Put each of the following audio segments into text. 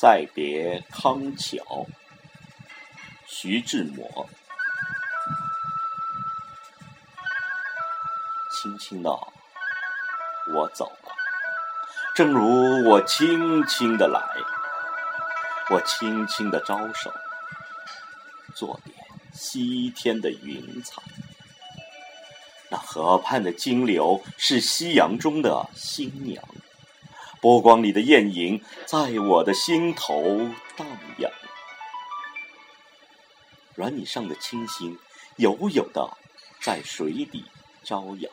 再别康桥，徐志摩。轻轻的，我走了，正如我轻轻的来，我轻轻的招手，做点西天的云彩。那河畔的金柳是夕阳中的新娘。波光里的艳影，在我的心头荡漾。软泥上的清星，悠悠的在水底招摇。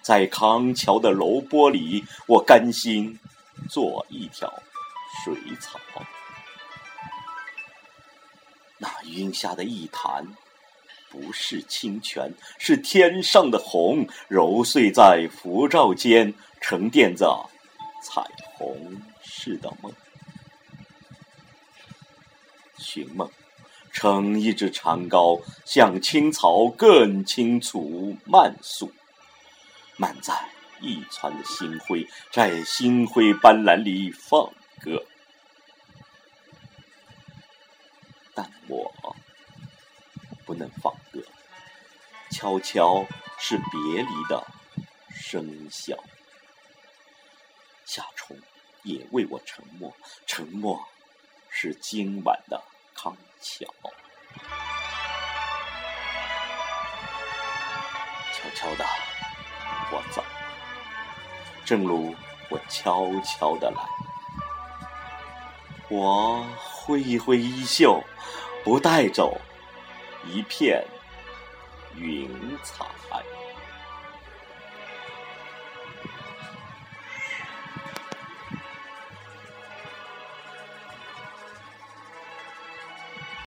在康桥的柔波里，我甘心做一条水草。那云下的一潭，不是清泉，是天上的虹，揉碎在浮照间，沉淀着。彩虹似的梦，寻梦，乘一只长篙，向青草更青处漫溯，漫在一船的星辉，在星辉斑斓里放歌，但我不能放歌，悄悄是别离的笙箫。夏虫也为我沉默，沉默是今晚的康桥。悄悄的，我走，正如我悄悄的来。我挥一挥衣袖，不带走一片云彩。